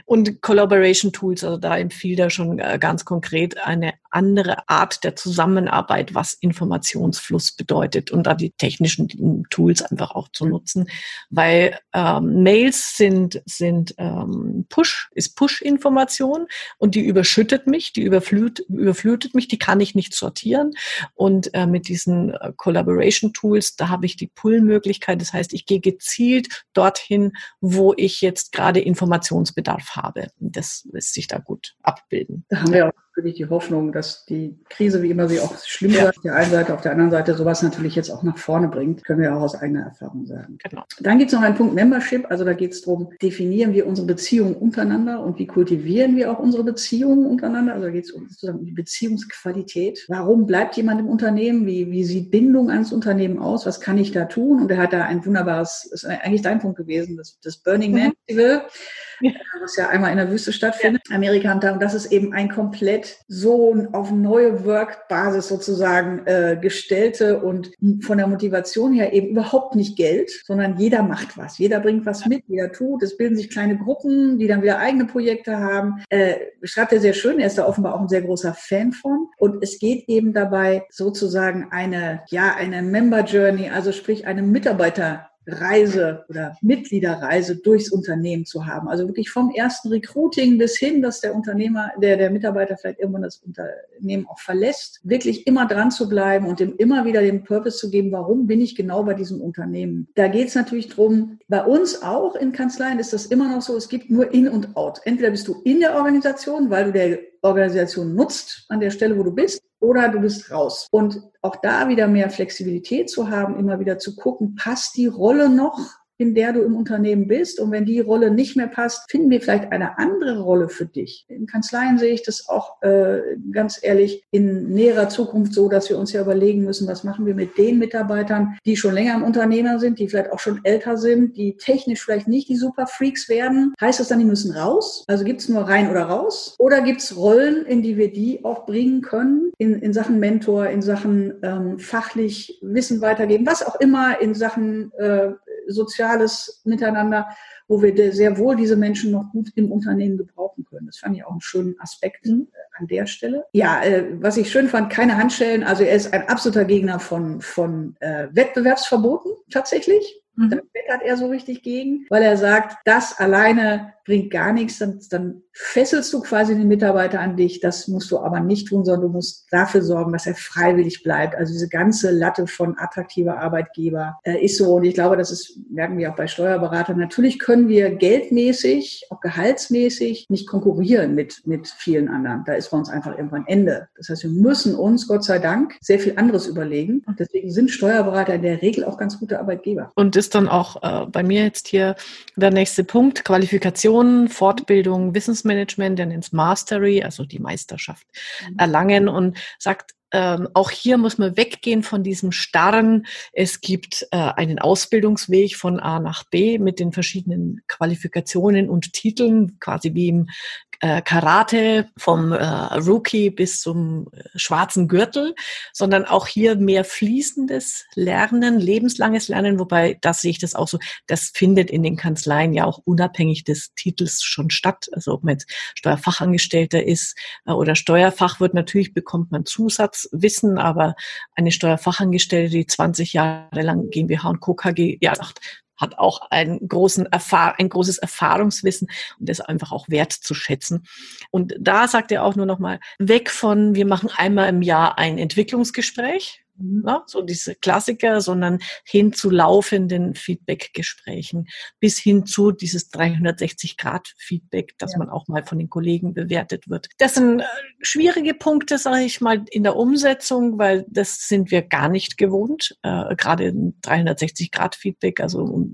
und Collaboration Tools, also da empfiehlt er schon äh, ganz konkret eine andere Art der Zusammenarbeit, was Informationsfluss bedeutet und da die technischen Tools einfach auch zu nutzen, weil ähm, Mails sind, sind ähm, Push, ist Push-Information und die überschüttet mich, die überflutet, überflutet mich, die kann ich nicht sortieren und äh, mit diesen äh, Collaboration-Tools, da habe ich die Pull-Möglichkeit, das heißt, ich gehe gezielt dorthin, wo ich jetzt gerade Informationsbedarf habe. Das lässt sich da gut abbilden. Auch wirklich die Hoffnung, dass die Krise, wie immer sie auch schlimm ja. auf der einen Seite, auf der anderen Seite sowas natürlich jetzt auch nach vorne bringt, können wir auch aus eigener Erfahrung sagen. Genau. Dann gibt es noch einen Punkt Membership, also da geht es darum, definieren wir unsere Beziehungen untereinander und wie kultivieren wir auch unsere Beziehungen untereinander. Also da geht es um sozusagen die Beziehungsqualität. Warum bleibt jemand im Unternehmen? Wie, wie sieht Bindung ans Unternehmen aus? Was kann ich da tun? Und er hat da ein wunderbares, ist eigentlich dein Punkt gewesen, das, das Burning Man Festival. Mhm ja. was ja einmal in der Wüste stattfindet, ja. Amerika. Und das ist eben ein komplett so auf neue Work-Basis sozusagen äh, gestellte und von der Motivation her eben überhaupt nicht Geld, sondern jeder macht was. Jeder bringt was mit, jeder tut. Es bilden sich kleine Gruppen, die dann wieder eigene Projekte haben. Äh, schreibt er sehr schön, er ist da offenbar auch ein sehr großer Fan von. Und es geht eben dabei sozusagen eine, ja, eine Member Journey, also sprich eine Mitarbeiter Reise oder Mitgliederreise durchs Unternehmen zu haben. Also wirklich vom ersten Recruiting bis hin, dass der Unternehmer, der, der Mitarbeiter vielleicht irgendwann das Unternehmen auch verlässt, wirklich immer dran zu bleiben und dem immer wieder den Purpose zu geben, warum bin ich genau bei diesem Unternehmen. Da geht es natürlich drum. bei uns auch in Kanzleien ist das immer noch so, es gibt nur In und Out. Entweder bist du in der Organisation, weil du der Organisation nutzt an der Stelle, wo du bist, oder du bist raus. Und auch da wieder mehr Flexibilität zu haben, immer wieder zu gucken, passt die Rolle noch in der du im Unternehmen bist. Und wenn die Rolle nicht mehr passt, finden wir vielleicht eine andere Rolle für dich. In Kanzleien sehe ich das auch äh, ganz ehrlich in näherer Zukunft so, dass wir uns ja überlegen müssen, was machen wir mit den Mitarbeitern, die schon länger im Unternehmen sind, die vielleicht auch schon älter sind, die technisch vielleicht nicht die super Freaks werden. Heißt das dann, die müssen raus? Also gibt es nur rein oder raus? Oder gibt es Rollen, in die wir die auch bringen können, in, in Sachen Mentor, in Sachen ähm, fachlich Wissen weitergeben, was auch immer, in Sachen äh, soziales Miteinander, wo wir sehr wohl diese Menschen noch gut im Unternehmen gebrauchen können. Das fand ich auch einen schönen Aspekt mhm. äh, an der Stelle. Ja, äh, was ich schön fand, keine Handschellen. Also er ist ein absoluter Gegner von, von äh, Wettbewerbsverboten tatsächlich. Mhm. Da wettert er so richtig gegen, weil er sagt, das alleine bringt gar nichts, dann, dann fesselst du quasi den Mitarbeiter an dich. Das musst du aber nicht tun, sondern du musst dafür sorgen, dass er freiwillig bleibt. Also diese ganze Latte von attraktiver Arbeitgeber äh, ist so. Und ich glaube, das ist, merken wir auch bei Steuerberatern. Natürlich können wir geldmäßig, auch gehaltsmäßig nicht konkurrieren mit, mit vielen anderen. Da ist bei uns einfach irgendwann Ende. Das heißt, wir müssen uns, Gott sei Dank, sehr viel anderes überlegen. Und deswegen sind Steuerberater in der Regel auch ganz gute Arbeitgeber. Und ist dann auch äh, bei mir jetzt hier der nächste Punkt, Qualifikation Qualifikation, Fortbildung, Wissensmanagement, der nennt es Mastery, also die Meisterschaft, mhm. erlangen und sagt, ähm, auch hier muss man weggehen von diesem starren, es gibt äh, einen Ausbildungsweg von A nach B mit den verschiedenen Qualifikationen und Titeln, quasi wie im äh, Karate vom äh, Rookie bis zum äh, schwarzen Gürtel, sondern auch hier mehr fließendes Lernen, lebenslanges Lernen, wobei das sehe ich das auch so, das findet in den Kanzleien ja auch unabhängig des Titels schon statt. Also ob man jetzt Steuerfachangestellter ist äh, oder Steuerfachwirt, natürlich bekommt man Zusatzwissen, aber eine Steuerfachangestellte, die 20 Jahre lang GmbH und Co. KG ja, hat auch einen großen ein großes Erfahrungswissen und das einfach auch wertzuschätzen. Und da sagt er auch nur noch mal, weg von, wir machen einmal im Jahr ein Entwicklungsgespräch, ne, so diese Klassiker, sondern hin zu laufenden Feedback-Gesprächen, bis hin zu dieses 360-Grad-Feedback, dass ja. man auch mal von den Kollegen bewertet wird. Das sind äh, schwierige Punkte, sage ich mal, in der Umsetzung, weil das sind wir gar nicht gewohnt, äh, gerade 360-Grad-Feedback, also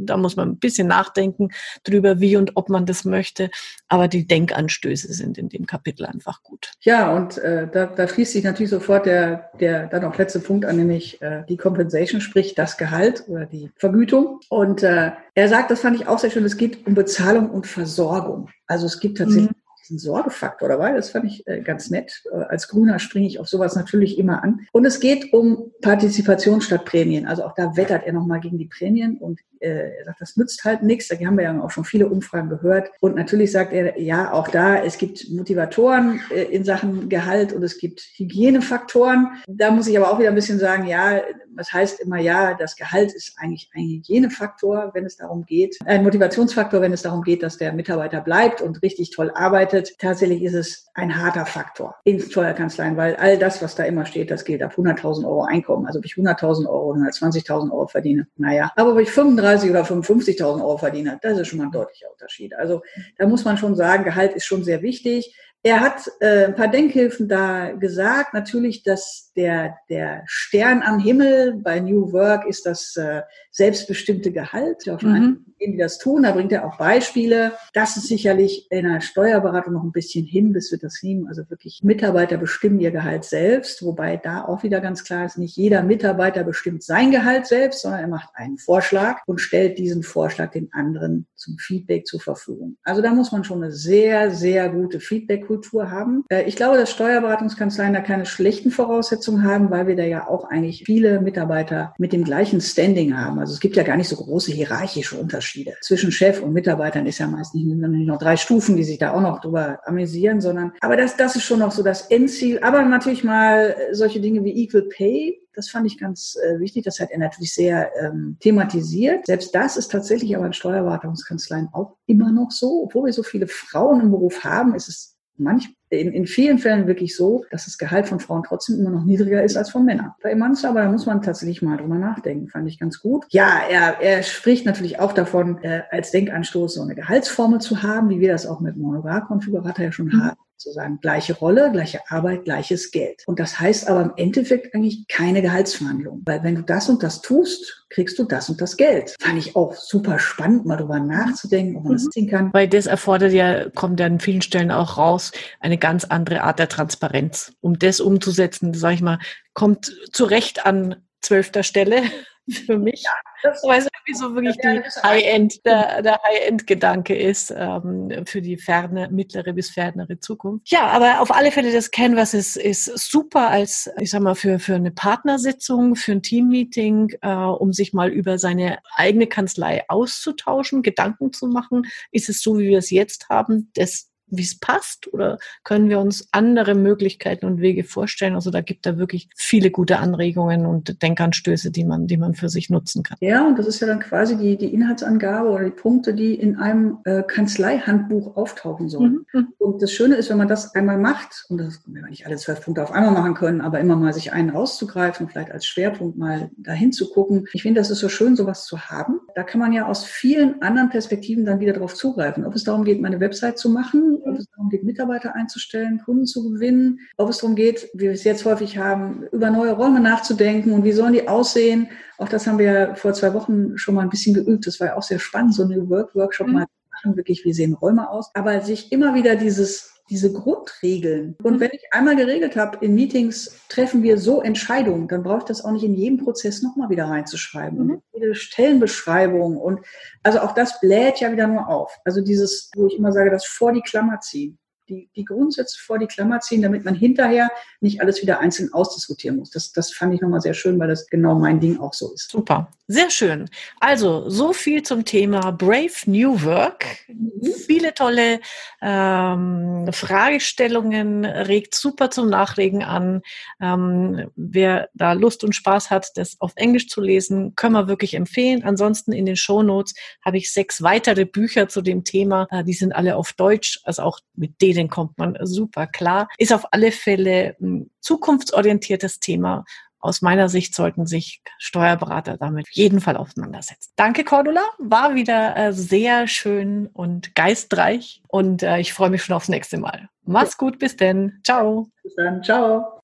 da muss man ein bisschen nachdenken drüber, wie und ob man das möchte. Aber die Denkanstöße sind in dem Kapitel einfach gut. Ja, und äh, da, da fließt sich natürlich sofort der, der dann auch letzte Punkt an, nämlich äh, die Compensation, sprich das Gehalt oder die Vergütung. Und äh, er sagt, das fand ich auch sehr schön, es geht um Bezahlung und Versorgung. Also es gibt tatsächlich mhm diesen Sorgefaktor dabei. Das fand ich äh, ganz nett. Äh, als Grüner springe ich auf sowas natürlich immer an. Und es geht um Partizipation statt Prämien. Also auch da wettert er nochmal gegen die Prämien und äh, er sagt, das nützt halt nichts. Da haben wir ja auch schon viele Umfragen gehört. Und natürlich sagt er, ja, auch da, es gibt Motivatoren äh, in Sachen Gehalt und es gibt Hygienefaktoren. Da muss ich aber auch wieder ein bisschen sagen, ja, was heißt immer, ja, das Gehalt ist eigentlich ein Hygienefaktor, wenn es darum geht, ein Motivationsfaktor, wenn es darum geht, dass der Mitarbeiter bleibt und richtig toll arbeitet. Tatsächlich ist es ein harter Faktor in Steuerkanzleien, weil all das, was da immer steht, das gilt ab 100.000 Euro Einkommen. Also ob ich 100.000 Euro oder 120.000 Euro verdiene, naja. Aber ob ich 35 oder 55.000 Euro verdiene, das ist schon mal ein deutlicher Unterschied. Also da muss man schon sagen, Gehalt ist schon sehr wichtig. Er hat äh, ein paar Denkhilfen da gesagt. Natürlich, dass der, der Stern am Himmel bei New Work ist das äh, selbstbestimmte Gehalt. Auch mhm. die das tun, da bringt er auch Beispiele. Das ist sicherlich in der Steuerberatung noch ein bisschen hin, bis wir das nehmen. Also wirklich Mitarbeiter bestimmen ihr Gehalt selbst, wobei da auch wieder ganz klar ist, nicht jeder Mitarbeiter bestimmt sein Gehalt selbst, sondern er macht einen Vorschlag und stellt diesen Vorschlag den anderen zum Feedback zur Verfügung. Also da muss man schon eine sehr, sehr gute Feedback Kultur haben. Äh, ich glaube, dass Steuerberatungskanzleien da keine schlechten Voraussetzungen haben, weil wir da ja auch eigentlich viele Mitarbeiter mit dem gleichen Standing haben. Also es gibt ja gar nicht so große hierarchische Unterschiede. Zwischen Chef und Mitarbeitern ist ja meist nicht, nicht noch drei Stufen, die sich da auch noch drüber amüsieren, sondern, aber das, das ist schon noch so das Endziel. Aber natürlich mal solche Dinge wie Equal Pay, das fand ich ganz äh, wichtig. Das hat er natürlich sehr ähm, thematisiert. Selbst das ist tatsächlich aber in Steuerberatungskanzleien auch immer noch so. Obwohl wir so viele Frauen im Beruf haben, ist es manch, in, in vielen Fällen wirklich so, dass das Gehalt von Frauen trotzdem immer noch niedriger ist als von Männern. Bei manchen aber da muss man tatsächlich mal drüber nachdenken, fand ich ganz gut. Ja, er, er spricht natürlich auch davon, äh, als Denkanstoß so eine Gehaltsformel zu haben, wie wir das auch mit Monogar-Konfigurator ja schon mhm. haben sozusagen gleiche Rolle, gleiche Arbeit, gleiches Geld. Und das heißt aber im Endeffekt eigentlich keine Gehaltsverhandlung, weil wenn du das und das tust, kriegst du das und das Geld. Fand ich auch super spannend, mal drüber nachzudenken, ob man mhm. das sehen kann. Weil das erfordert ja, kommt ja an vielen Stellen auch raus, eine ganz andere Art der Transparenz. Um das umzusetzen, sage ich mal, kommt zu Recht an zwölfter Stelle für mich. Ja, das weil es irgendwie so wirklich die High-End, der, der High-End-Gedanke ist ähm, für die ferne, mittlere bis fernere Zukunft. Ja, aber auf alle Fälle das Canvas ist, ist super als, ich sag mal, für, für eine Partnersitzung, für ein Teammeeting, äh, um sich mal über seine eigene Kanzlei auszutauschen, Gedanken zu machen. Ist es so, wie wir es jetzt haben, das wie es passt oder können wir uns andere Möglichkeiten und Wege vorstellen? Also da gibt da wirklich viele gute Anregungen und Denkanstöße, die man, die man für sich nutzen kann. Ja, und das ist ja dann quasi die, die Inhaltsangabe oder die Punkte, die in einem äh, Kanzleihandbuch auftauchen sollen. Mhm, mhm. Und das Schöne ist, wenn man das einmal macht, und das, wenn wir nicht alle zwölf Punkte auf einmal machen können, aber immer mal sich einen rauszugreifen, vielleicht als Schwerpunkt mal dahin zu gucken. Ich finde, das ist so schön, sowas zu haben. Da kann man ja aus vielen anderen Perspektiven dann wieder drauf zugreifen. Ob es darum geht, meine Website zu machen, ob es darum geht, Mitarbeiter einzustellen, Kunden zu gewinnen, ob es darum geht, wie wir es jetzt häufig haben, über neue Räume nachzudenken und wie sollen die aussehen. Auch das haben wir vor zwei Wochen schon mal ein bisschen geübt. Das war ja auch sehr spannend, so eine Work-Workshop mhm. mal machen, wirklich, wie sehen Räume aus. Aber sich immer wieder dieses diese Grundregeln. Und mhm. wenn ich einmal geregelt habe, in Meetings treffen wir so Entscheidungen, dann brauche ich das auch nicht in jedem Prozess nochmal wieder reinzuschreiben. Mhm. Und jede Stellenbeschreibung und also auch das bläht ja wieder nur auf. Also dieses, wo ich immer sage, das vor die Klammer ziehen die, die Grundsätze vor die Klammer ziehen, damit man hinterher nicht alles wieder einzeln ausdiskutieren muss. Das, das fand ich nochmal sehr schön, weil das genau mein Ding auch so ist. Super, sehr schön. Also, so viel zum Thema Brave New Work. Mhm. Viele tolle ähm, Fragestellungen, regt super zum Nachregen an. Ähm, wer da Lust und Spaß hat, das auf Englisch zu lesen, können wir wirklich empfehlen. Ansonsten in den Show Notes habe ich sechs weitere Bücher zu dem Thema. Äh, die sind alle auf Deutsch, also auch mit denen denen kommt man super klar. Ist auf alle Fälle ein zukunftsorientiertes Thema. Aus meiner Sicht sollten sich Steuerberater damit auf jeden Fall auseinandersetzen. Danke, Cordula. War wieder äh, sehr schön und geistreich und äh, ich freue mich schon aufs nächste Mal. Mach's gut, bis denn. Ciao. Bis dann. Ciao.